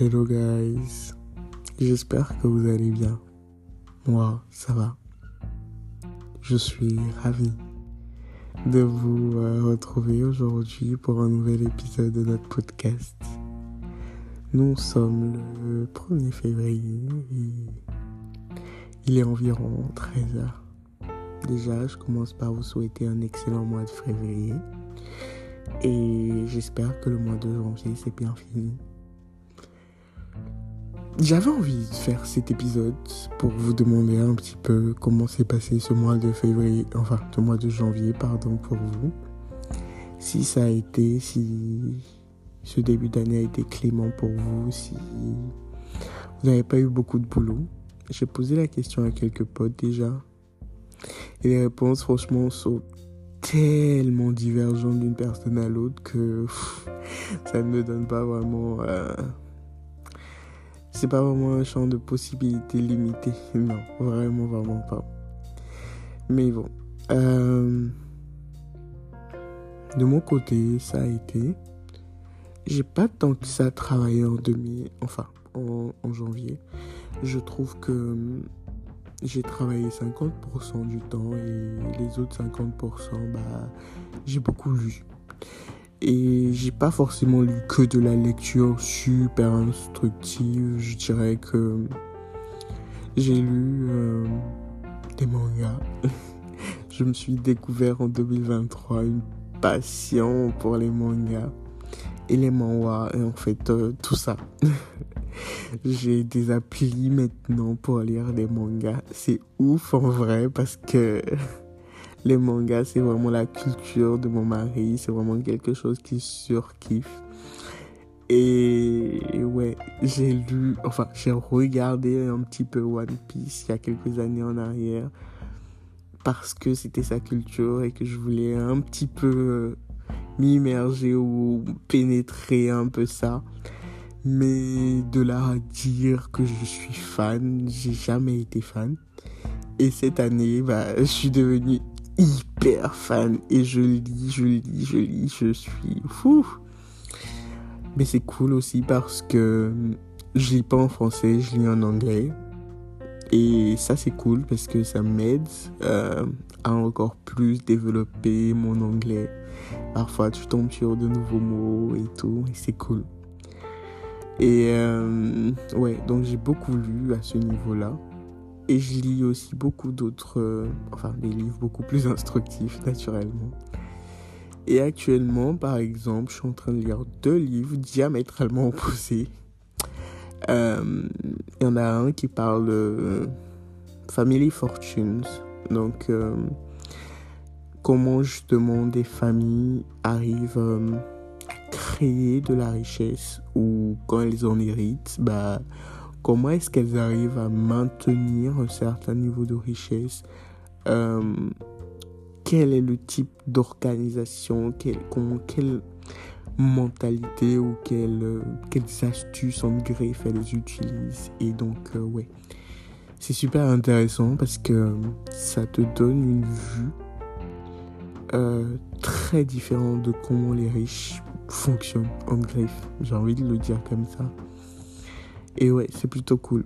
Hello guys, j'espère que vous allez bien. Moi, ça va. Je suis ravi de vous euh, retrouver aujourd'hui pour un nouvel épisode de notre podcast. Nous sommes le 1er février et il est environ 13h. Déjà, je commence par vous souhaiter un excellent mois de février et j'espère que le mois de janvier c'est bien fini. J'avais envie de faire cet épisode pour vous demander un petit peu comment s'est passé ce mois de février, enfin ce mois de janvier, pardon, pour vous. Si ça a été, si ce début d'année a été clément pour vous, si vous n'avez pas eu beaucoup de boulot. J'ai posé la question à quelques potes déjà. Et les réponses, franchement, sont tellement divergentes d'une personne à l'autre que ça ne me donne pas vraiment. Euh, c'est pas vraiment un champ de possibilités limité. Non, vraiment, vraiment pas. Mais bon. Euh, de mon côté, ça a été. J'ai pas tant que ça travaillé en demi. Enfin, en, janvier. Je trouve que j'ai travaillé 50% du temps et les autres 50%, bah, j'ai beaucoup lu. Et j'ai pas forcément lu que de la lecture super instructive. Je dirais que j'ai lu euh, des mangas. je me suis découvert en 2023 une passion pour les mangas et les manhwas et en fait euh, tout ça. j'ai des applis maintenant pour lire des mangas. C'est ouf en vrai parce que les mangas, c'est vraiment la culture de mon mari. C'est vraiment quelque chose qui surkiffe. Et ouais, j'ai lu, enfin, j'ai regardé un petit peu One Piece il y a quelques années en arrière parce que c'était sa culture et que je voulais un petit peu euh, m'immerger ou pénétrer un peu ça. Mais de là à dire que je suis fan, j'ai jamais été fan. Et cette année, bah, je suis devenu hyper fan et je lis, je lis, je lis, je suis fou. Mais c'est cool aussi parce que je lis pas en français, je lis en anglais. Et ça c'est cool parce que ça m'aide euh, à encore plus développer mon anglais. Parfois tu tombes sur de nouveaux mots et tout, et c'est cool. Et euh, ouais, donc j'ai beaucoup lu à ce niveau-là. Et je lis aussi beaucoup d'autres, euh, enfin des livres beaucoup plus instructifs naturellement. Et actuellement, par exemple, je suis en train de lire deux livres diamétralement opposés. Euh, il y en a un qui parle de Family Fortunes. Donc, euh, comment justement des familles arrivent à créer de la richesse ou quand elles en héritent, bah, comment est-ce qu'elles arrivent à maintenir un certain niveau de richesse euh, Quel est le type d'organisation quelle, mentalité ou quelle, quelles astuces en greffe elles utilisent Et donc, euh, ouais, c'est super intéressant parce que ça te donne une vue euh, très différente de comment les riches fonctionnent en greffe. J'ai envie de le dire comme ça. Et ouais, c'est plutôt cool.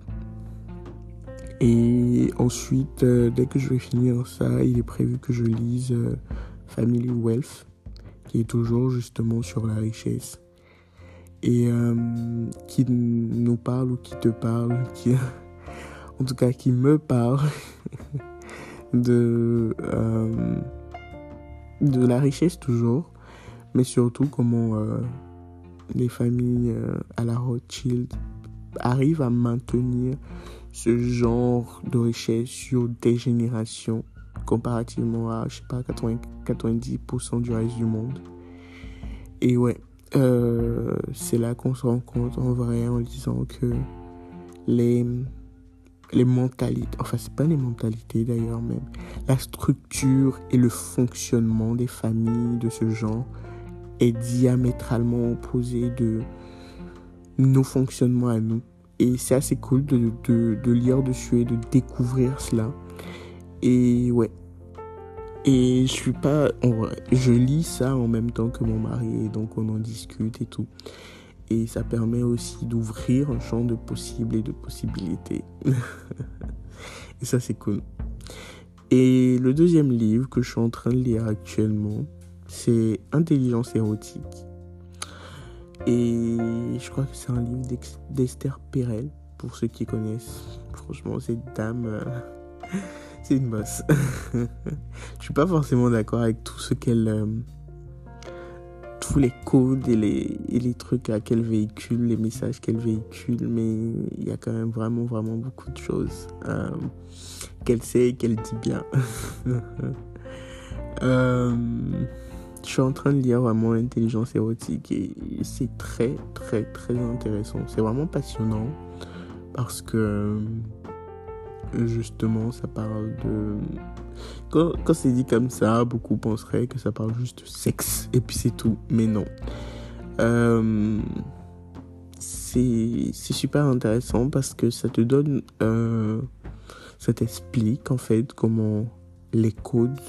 Et ensuite, euh, dès que je vais finir ça, il est prévu que je lise euh, Family Wealth, qui est toujours justement sur la richesse. Et euh, qui nous parle ou qui te parle, qui, en tout cas qui me parle de, de la richesse toujours, mais surtout comment les familles à la Rothschild arrive à maintenir ce genre de richesse sur des générations comparativement à, je sais pas, 90% du reste du monde. Et ouais, euh, c'est là qu'on se rend compte en vrai en disant que les, les mentalités, enfin c'est pas les mentalités d'ailleurs même, la structure et le fonctionnement des familles de ce genre est diamétralement opposé de nos fonctionnements à nous. Et c'est assez cool de, de, de, lire dessus et de découvrir cela. Et ouais. Et je suis pas. je lis ça en même temps que mon mari et donc on en discute et tout. et ça permet aussi d'ouvrir un champ de possibles et de possibilités. et ça, c'est cool. Et le deuxième livre que je suis en train de lire actuellement, c'est Intelligence érotique. Et je crois que c'est un livre d'Esther Perel, pour ceux qui connaissent. Franchement, cette dame, euh, c'est une bosse. je suis pas forcément d'accord avec tout ce qu'elle. Euh, tous les codes et les, et les trucs qu'elle véhicule, les messages qu'elle véhicule, mais il y a quand même vraiment, vraiment beaucoup de choses euh, qu'elle sait et qu'elle dit bien. je suis en train de lire vraiment l'intelligence érotique et c'est très, très, très intéressant. C'est vraiment passionnant parce que justement, ça parle de. Quand, c'est dit comme ça, beaucoup penseraient que ça parle juste de sexe et puis c'est tout. Mais non. Euh, c'est super intéressant parce que ça te donne. Euh, ça t'explique en fait comment les codes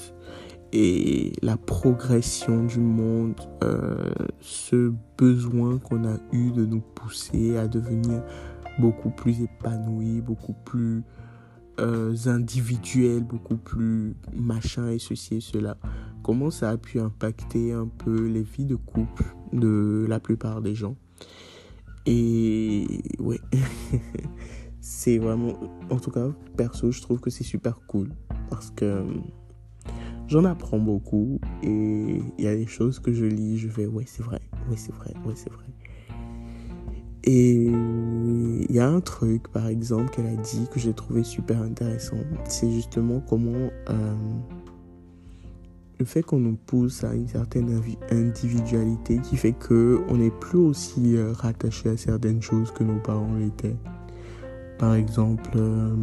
et la progression du monde, euh, ce besoin qu'on a eu de nous pousser à devenir beaucoup plus épanouis, beaucoup plus euh, individuel, beaucoup plus machin et ceci et cela. Comment ça a pu impacter un peu les vies de couple de la plupart des gens? Et ouais, c'est vraiment, en tout cas, perso, je trouve que c'est super cool parce que j'en apprends beaucoup et il y a des choses que je lis, je vais, ouais, c'est vrai, ouais, c'est vrai, ouais, c'est vrai. Et il y a un truc, par exemple, qu'elle a dit que j'ai trouvé super intéressant. C'est justement comment euh, le fait qu'on nous pousse à une certaine individualité qui fait que on n'est plus aussi euh, rattaché à certaines choses que nos parents l'étaient. Par exemple, euh,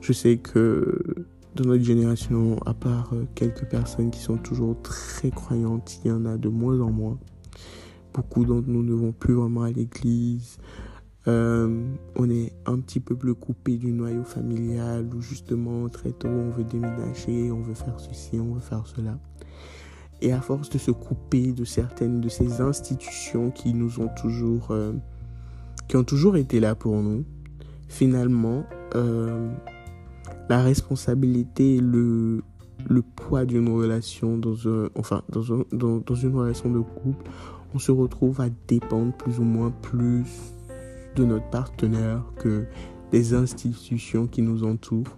je sais que dans notre génération, à part quelques personnes qui sont toujours très croyantes, il y en a de moins en moins. Beaucoup d'entre nous ne vont plus vraiment à l'église. Euh, on est un petit peu plus coupé du noyau familial où justement très tôt on veut déménager, on veut faire ceci, on veut faire cela. Et à force de se couper de certaines de ces institutions qui nous ont toujours, euh, qui ont toujours été là pour nous, finalement, euh, la responsabilité et le, le poids d'une relation dans un, enfin, dans, dans, dans une relation de couple on se retrouve à dépendre plus ou moins plus de notre partenaire que des institutions qui nous entourent.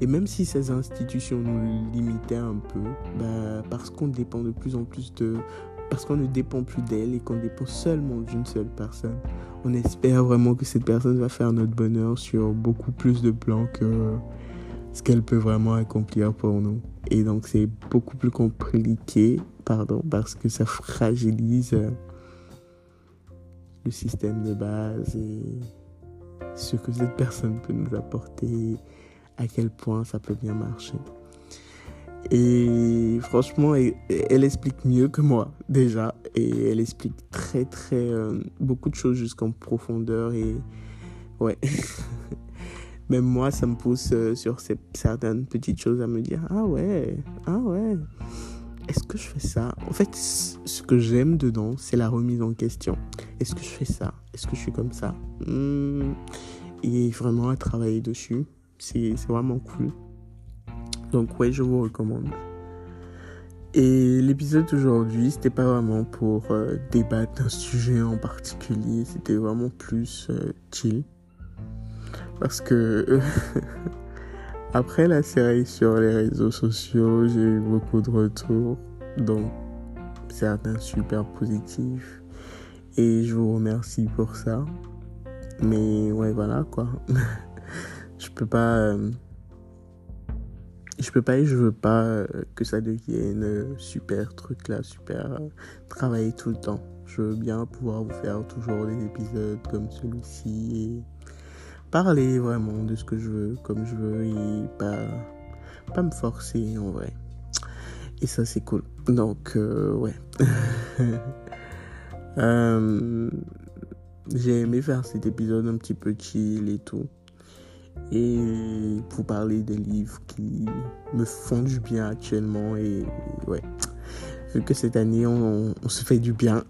Et même si ces institutions nous limitaient un peu, bah, parce qu'on dépend de plus en plus de... Parce qu'on ne dépend plus d'elle et qu'on dépend seulement d'une seule personne, on espère vraiment que cette personne va faire notre bonheur sur beaucoup plus de plans que ce qu'elle peut vraiment accomplir pour nous. Et donc c'est beaucoup plus compliqué pardon, parce que ça fragilise le système de base et ce que cette personne peut nous apporter, à quel point ça peut bien marcher. Et franchement, elle, explique mieux que moi déjà. Et elle explique très très euh, beaucoup de choses jusqu'en profondeur. Et ouais, même moi, ça me pousse euh, sur certaines petites choses à me dire, ah ouais, ah ouais est-ce que je fais ça? En fait, ce que j'aime dedans, c'est la remise en question. Est-ce que je fais ça? Est-ce que je suis comme ça? Hmm. Et vraiment à travailler dessus. C'est vraiment cool. Donc ouais, je vous recommande. Et l'épisode d'aujourd'hui, c'était pas vraiment pour euh, débattre d'un sujet en particulier, c'était vraiment plus euh, chill. Parce que Après la série sur les réseaux sociaux, j'ai eu beaucoup de retours, donc certains super positifs. Et je vous remercie pour ça. Mais ouais, voilà quoi. je peux pas. Euh, je peux pas et je veux pas euh, que ça devienne super truc là, super euh, travailler tout le temps. Je veux bien pouvoir vous faire toujours des épisodes comme celui-ci parler vraiment de ce que je veux, comme je veux, et pas, pas me forcer en vrai. Et ça, c'est cool. Donc, euh, ouais. Euh, j'ai aimé faire cet épisode un petit peu chill et tout. Et vous parler des livres qui me font du bien actuellement. Et ouais, vu que cette année, on, on se fait du bien.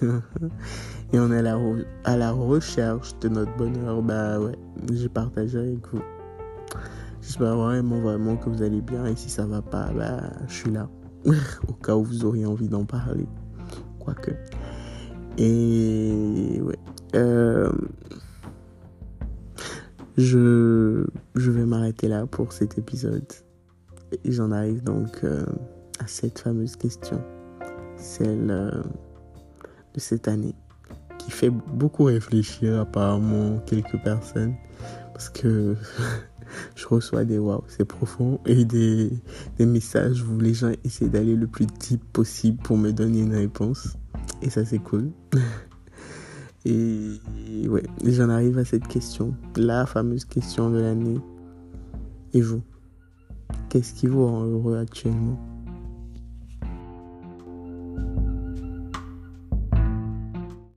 et on est à la, à la recherche de notre bonheur, bah ouais, j'ai partagé avec vous. J'espère vraiment, vraiment que vous allez bien. Et si ça va pas, bah, je suis là. Au cas où vous auriez envie d'en parler. Quoique. Et ouais. Euh, je, vais m'arrêter là pour cet épisode. J'en arrive donc euh, à cette fameuse question. Celle euh, de cette année. Qui fait beaucoup réfléchir apparemment quelques personnes. Parce que je reçois des waouh, c'est profond et des, des messages où les gens essaient d'aller le plus deep possible pour me donner une réponse. Et ça, c'est cool. Et ouais, j'en arrive à cette question, la fameuse question de l'année. Et vous Qu'est-ce qui vous rend heureux actuellement?